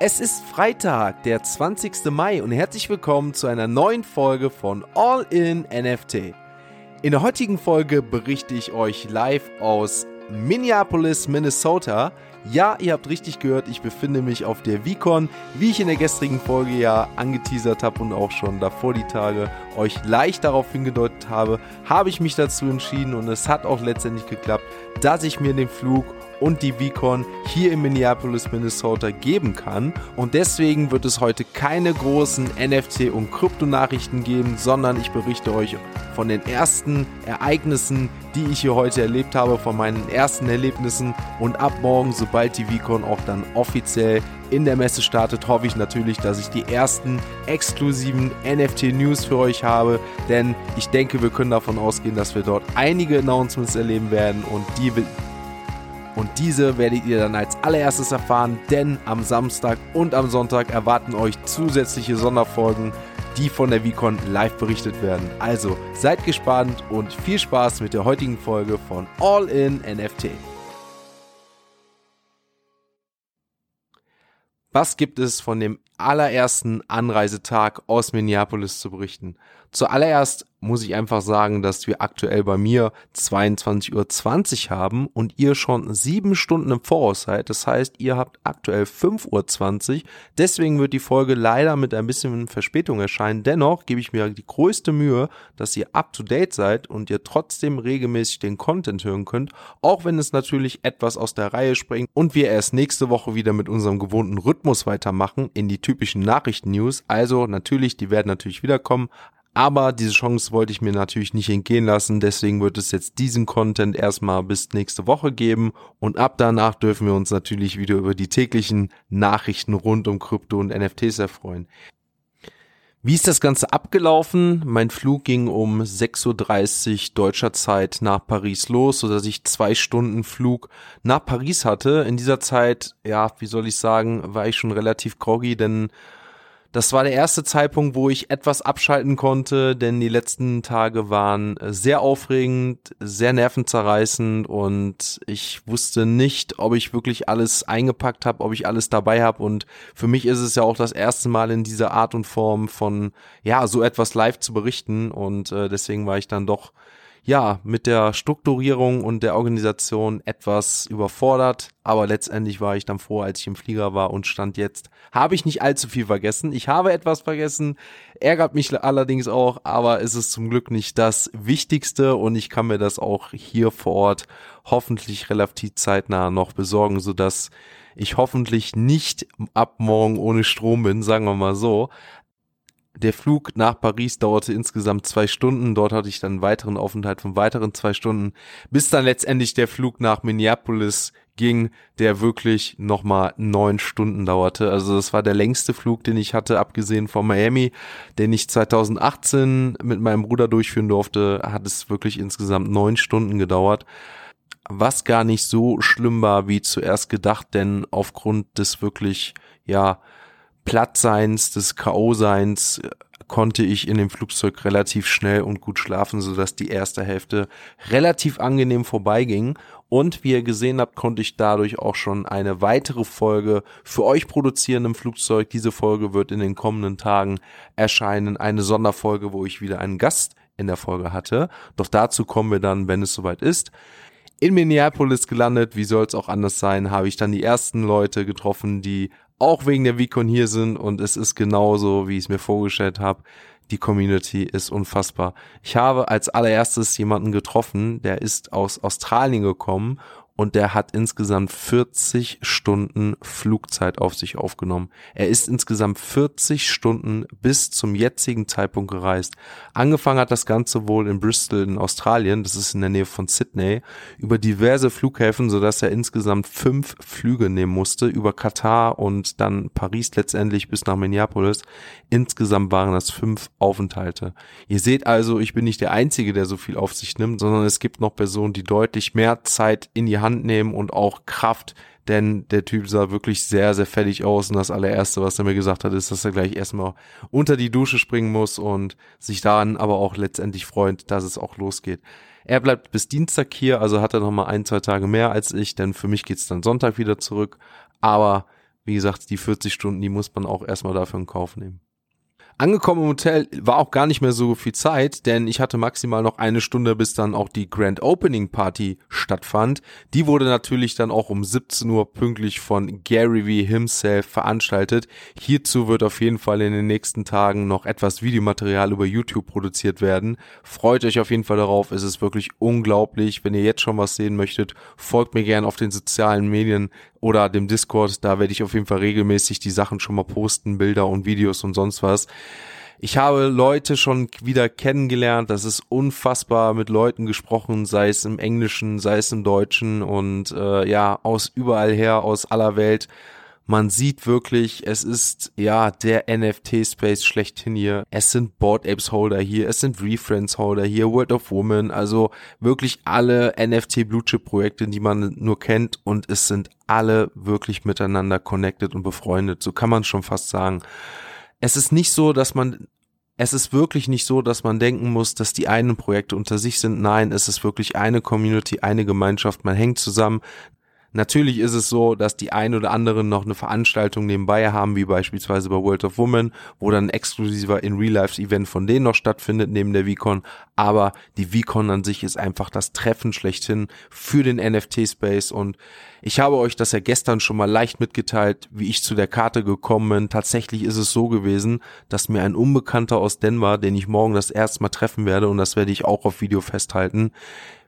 Es ist Freitag, der 20. Mai und herzlich willkommen zu einer neuen Folge von All in NFT. In der heutigen Folge berichte ich euch live aus Minneapolis, Minnesota. Ja, ihr habt richtig gehört, ich befinde mich auf der VCon, wie ich in der gestrigen Folge ja angeteasert habe und auch schon davor die Tage euch leicht darauf hingedeutet habe, habe ich mich dazu entschieden und es hat auch letztendlich geklappt, dass ich mir den Flug und die VCon hier in Minneapolis, Minnesota geben kann. Und deswegen wird es heute keine großen NFT- und Krypto-Nachrichten geben, sondern ich berichte euch von den ersten Ereignissen, die ich hier heute erlebt habe, von meinen ersten Erlebnissen. Und ab morgen, sobald die VCon auch dann offiziell in der Messe startet, hoffe ich natürlich, dass ich die ersten exklusiven NFT-News für euch habe. Denn ich denke, wir können davon ausgehen, dass wir dort einige Announcements erleben werden und die und diese werdet ihr dann als allererstes erfahren, denn am Samstag und am Sonntag erwarten euch zusätzliche Sonderfolgen, die von der VCon live berichtet werden. Also seid gespannt und viel Spaß mit der heutigen Folge von All in NFT. Was gibt es von dem allerersten Anreisetag aus Minneapolis zu berichten? Zuallererst muss ich einfach sagen, dass wir aktuell bei mir 22.20 Uhr haben und ihr schon sieben Stunden im Voraus seid. Das heißt, ihr habt aktuell 5.20 Uhr. Deswegen wird die Folge leider mit ein bisschen Verspätung erscheinen. Dennoch gebe ich mir die größte Mühe, dass ihr up to date seid und ihr trotzdem regelmäßig den Content hören könnt, auch wenn es natürlich etwas aus der Reihe springt und wir erst nächste Woche wieder mit unserem gewohnten Rhythmus weitermachen in die typischen Nachrichten-News. Also natürlich, die werden natürlich wiederkommen, aber diese Chance wollte ich mir natürlich nicht entgehen lassen. Deswegen wird es jetzt diesen Content erstmal bis nächste Woche geben. Und ab danach dürfen wir uns natürlich wieder über die täglichen Nachrichten rund um Krypto und NFTs erfreuen. Wie ist das Ganze abgelaufen? Mein Flug ging um 6.30 Uhr deutscher Zeit nach Paris los, sodass ich zwei Stunden Flug nach Paris hatte. In dieser Zeit, ja, wie soll ich sagen, war ich schon relativ groggy, denn das war der erste Zeitpunkt, wo ich etwas abschalten konnte, denn die letzten Tage waren sehr aufregend, sehr nervenzerreißend und ich wusste nicht, ob ich wirklich alles eingepackt habe, ob ich alles dabei habe und für mich ist es ja auch das erste Mal in dieser Art und Form von ja, so etwas live zu berichten und äh, deswegen war ich dann doch ja, mit der Strukturierung und der Organisation etwas überfordert, aber letztendlich war ich dann froh, als ich im Flieger war und stand jetzt. Habe ich nicht allzu viel vergessen. Ich habe etwas vergessen, ärgert mich allerdings auch, aber es ist zum Glück nicht das Wichtigste und ich kann mir das auch hier vor Ort hoffentlich relativ zeitnah noch besorgen, sodass ich hoffentlich nicht ab morgen ohne Strom bin, sagen wir mal so. Der Flug nach Paris dauerte insgesamt zwei Stunden. Dort hatte ich dann einen weiteren Aufenthalt von weiteren zwei Stunden, bis dann letztendlich der Flug nach Minneapolis ging, der wirklich nochmal neun Stunden dauerte. Also das war der längste Flug, den ich hatte, abgesehen von Miami, den ich 2018 mit meinem Bruder durchführen durfte, hat es wirklich insgesamt neun Stunden gedauert. Was gar nicht so schlimm war wie zuerst gedacht, denn aufgrund des wirklich, ja, Plattseins, des K.O.-Seins konnte ich in dem Flugzeug relativ schnell und gut schlafen, so dass die erste Hälfte relativ angenehm vorbeiging. Und wie ihr gesehen habt, konnte ich dadurch auch schon eine weitere Folge für euch produzieren im Flugzeug. Diese Folge wird in den kommenden Tagen erscheinen. Eine Sonderfolge, wo ich wieder einen Gast in der Folge hatte. Doch dazu kommen wir dann, wenn es soweit ist in Minneapolis gelandet, wie soll es auch anders sein, habe ich dann die ersten Leute getroffen, die auch wegen der VCon hier sind und es ist genauso, wie ich es mir vorgestellt habe. Die Community ist unfassbar. Ich habe als allererstes jemanden getroffen, der ist aus Australien gekommen und der hat insgesamt 40 Stunden Flugzeit auf sich aufgenommen. Er ist insgesamt 40 Stunden bis zum jetzigen Zeitpunkt gereist. Angefangen hat das Ganze wohl in Bristol in Australien, das ist in der Nähe von Sydney, über diverse Flughäfen, sodass er insgesamt fünf Flüge nehmen musste, über Katar und dann Paris letztendlich bis nach Minneapolis. Insgesamt waren das fünf Aufenthalte. Ihr seht also, ich bin nicht der Einzige, der so viel auf sich nimmt, sondern es gibt noch Personen, die deutlich mehr Zeit in die Hand nehmen und auch Kraft, denn der Typ sah wirklich sehr, sehr fertig aus und das allererste, was er mir gesagt hat, ist, dass er gleich erstmal unter die Dusche springen muss und sich daran aber auch letztendlich freut, dass es auch losgeht. Er bleibt bis Dienstag hier, also hat er noch mal ein, zwei Tage mehr als ich, denn für mich geht's dann Sonntag wieder zurück, aber wie gesagt, die 40 Stunden, die muss man auch erstmal dafür in Kauf nehmen. Angekommen im Hotel war auch gar nicht mehr so viel Zeit, denn ich hatte maximal noch eine Stunde, bis dann auch die Grand Opening Party stattfand. Die wurde natürlich dann auch um 17 Uhr pünktlich von Gary V himself veranstaltet. Hierzu wird auf jeden Fall in den nächsten Tagen noch etwas Videomaterial über YouTube produziert werden. Freut euch auf jeden Fall darauf. Es ist wirklich unglaublich. Wenn ihr jetzt schon was sehen möchtet, folgt mir gerne auf den sozialen Medien oder dem Discord. Da werde ich auf jeden Fall regelmäßig die Sachen schon mal posten, Bilder und Videos und sonst was. Ich habe Leute schon wieder kennengelernt, das ist unfassbar mit Leuten gesprochen, sei es im Englischen, sei es im Deutschen und äh, ja, aus überall her, aus aller Welt man sieht wirklich, es ist ja der NFT-Space schlechthin hier. Es sind Board Apes Holder hier, es sind Refriends Holder hier, World of Woman, also wirklich alle NFT Blue Chip Projekte, die man nur kennt und es sind alle wirklich miteinander connected und befreundet. So kann man schon fast sagen. Es ist nicht so, dass man es ist wirklich nicht so, dass man denken muss, dass die einen Projekte unter sich sind. Nein, es ist wirklich eine Community, eine Gemeinschaft. Man hängt zusammen. Natürlich ist es so, dass die ein oder anderen noch eine Veranstaltung nebenbei haben, wie beispielsweise bei World of Women, wo dann ein exklusiver In-Real-Life-Event von denen noch stattfindet neben der VCon. Aber die VCon an sich ist einfach das Treffen schlechthin für den NFT-Space und ich habe euch das ja gestern schon mal leicht mitgeteilt, wie ich zu der Karte gekommen bin. Tatsächlich ist es so gewesen, dass mir ein Unbekannter aus Denver, den ich morgen das erste Mal treffen werde, und das werde ich auch auf Video festhalten,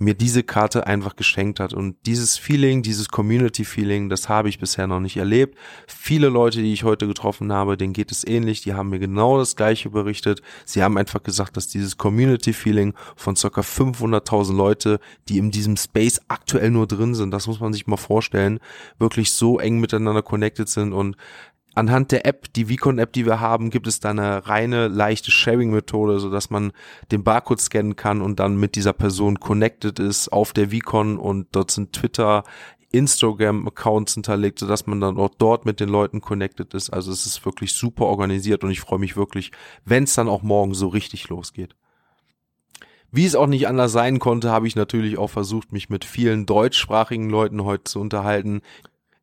mir diese Karte einfach geschenkt hat. Und dieses Feeling, dieses Community-Feeling, das habe ich bisher noch nicht erlebt. Viele Leute, die ich heute getroffen habe, denen geht es ähnlich. Die haben mir genau das Gleiche berichtet. Sie haben einfach gesagt, dass dieses Community-Feeling von circa 500.000 Leute, die in diesem Space aktuell nur drin sind, das muss man sich mal vorstellen, wirklich so eng miteinander connected sind und Anhand der App, die Vicon-App, die wir haben, gibt es da eine reine, leichte Sharing-Methode, so dass man den Barcode scannen kann und dann mit dieser Person connected ist auf der Vicon und dort sind Twitter, Instagram-Accounts hinterlegt, so dass man dann auch dort mit den Leuten connected ist. Also es ist wirklich super organisiert und ich freue mich wirklich, wenn es dann auch morgen so richtig losgeht. Wie es auch nicht anders sein konnte, habe ich natürlich auch versucht, mich mit vielen deutschsprachigen Leuten heute zu unterhalten.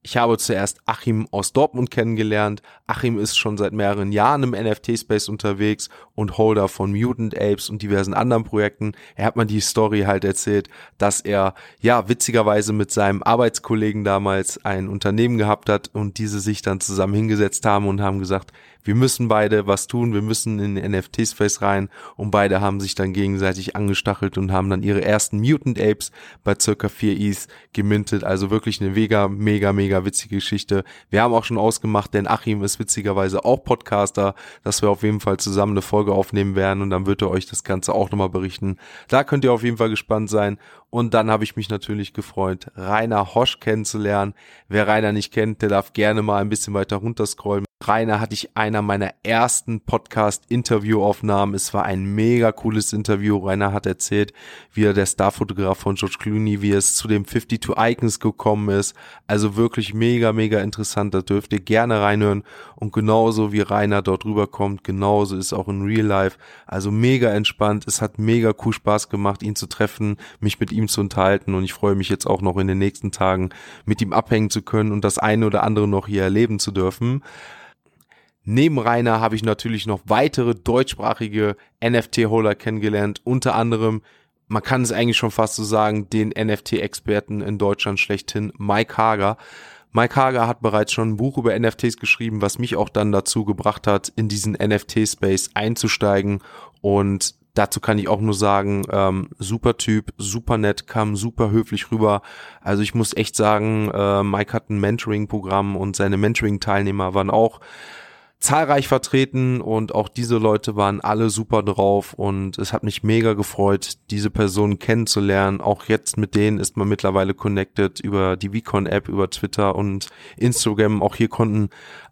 Ich habe zuerst Achim aus Dortmund kennengelernt. Achim ist schon seit mehreren Jahren im NFT-Space unterwegs und Holder von Mutant Apes und diversen anderen Projekten. Er hat mir die Story halt erzählt, dass er, ja, witzigerweise mit seinem Arbeitskollegen damals ein Unternehmen gehabt hat und diese sich dann zusammen hingesetzt haben und haben gesagt, wir müssen beide was tun, wir müssen in den NFT-Space rein. Und beide haben sich dann gegenseitig angestachelt und haben dann ihre ersten Mutant Apes bei circa 4 ETH gemintet, also wirklich eine mega, mega, mega witzige Geschichte. Wir haben auch schon ausgemacht, denn Achim ist witzigerweise auch Podcaster, dass wir auf jeden Fall zusammen eine Folge aufnehmen werden. Und dann wird er euch das Ganze auch nochmal berichten. Da könnt ihr auf jeden Fall gespannt sein und dann habe ich mich natürlich gefreut, Rainer Hosch kennenzulernen. Wer Rainer nicht kennt, der darf gerne mal ein bisschen weiter runterscrollen. Rainer hatte ich einer meiner ersten Podcast-Interviewaufnahmen. Es war ein mega cooles Interview. Rainer hat erzählt, wie er der Starfotograf von George Clooney, wie es zu dem 52 Icons gekommen ist. Also wirklich mega, mega interessant. Da dürft ihr gerne reinhören. Und genauso wie Rainer dort rüberkommt, genauso ist auch in Real Life. Also mega entspannt. Es hat mega cool Spaß gemacht, ihn zu treffen, mich mit ihm zu unterhalten. Und ich freue mich jetzt auch noch in den nächsten Tagen mit ihm abhängen zu können und das eine oder andere noch hier erleben zu dürfen. Neben Rainer habe ich natürlich noch weitere deutschsprachige NFT-Holder kennengelernt, unter anderem, man kann es eigentlich schon fast so sagen, den NFT-Experten in Deutschland schlechthin, Mike Hager. Mike Hager hat bereits schon ein Buch über NFTs geschrieben, was mich auch dann dazu gebracht hat, in diesen NFT-Space einzusteigen und Dazu kann ich auch nur sagen, ähm, super Typ, super nett, kam super höflich rüber. Also ich muss echt sagen, äh, Mike hat ein Mentoring-Programm und seine Mentoring-Teilnehmer waren auch zahlreich vertreten und auch diese Leute waren alle super drauf und es hat mich mega gefreut, diese Personen kennenzulernen. Auch jetzt mit denen ist man mittlerweile connected über die VCon-App, über Twitter und Instagram. Auch hier konnten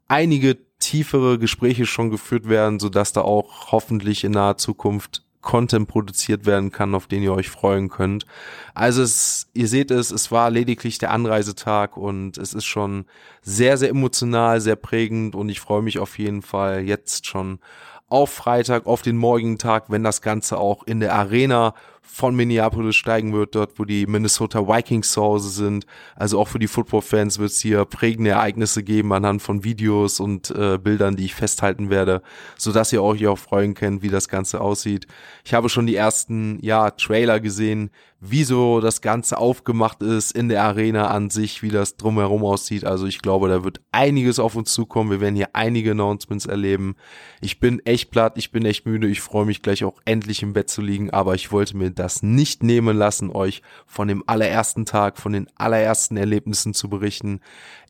einige tiefere Gespräche schon geführt werden, sodass da auch hoffentlich in naher Zukunft Content produziert werden kann, auf den ihr euch freuen könnt. Also es, ihr seht es, es war lediglich der Anreisetag und es ist schon sehr, sehr emotional, sehr prägend und ich freue mich auf jeden Fall jetzt schon auf Freitag, auf den morgigen Tag, wenn das Ganze auch in der Arena von Minneapolis steigen wird, dort wo die Minnesota Vikings zu Hause sind. Also auch für die Football-Fans wird es hier prägende Ereignisse geben anhand von Videos und äh, Bildern, die ich festhalten werde, sodass ihr euch auch freuen könnt, wie das Ganze aussieht. Ich habe schon die ersten, ja, Trailer gesehen, wie so das Ganze aufgemacht ist in der Arena an sich, wie das drumherum aussieht. Also ich glaube, da wird einiges auf uns zukommen. Wir werden hier einige Announcements erleben. Ich bin echt platt, ich bin echt müde. Ich freue mich gleich auch endlich im Bett zu liegen, aber ich wollte mir das nicht nehmen lassen, euch von dem allerersten Tag, von den allerersten Erlebnissen zu berichten.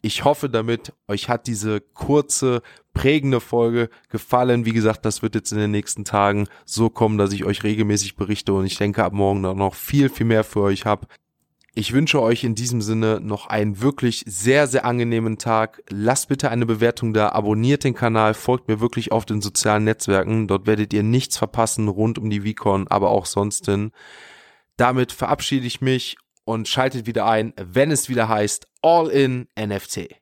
Ich hoffe damit, euch hat diese kurze, prägende Folge gefallen. Wie gesagt, das wird jetzt in den nächsten Tagen so kommen, dass ich euch regelmäßig berichte und ich denke ab morgen noch viel, viel mehr für euch habe. Ich wünsche euch in diesem Sinne noch einen wirklich sehr, sehr angenehmen Tag. Lasst bitte eine Bewertung da, abonniert den Kanal, folgt mir wirklich auf den sozialen Netzwerken. Dort werdet ihr nichts verpassen rund um die VCon, aber auch sonst hin. Damit verabschiede ich mich und schaltet wieder ein, wenn es wieder heißt All in NFT.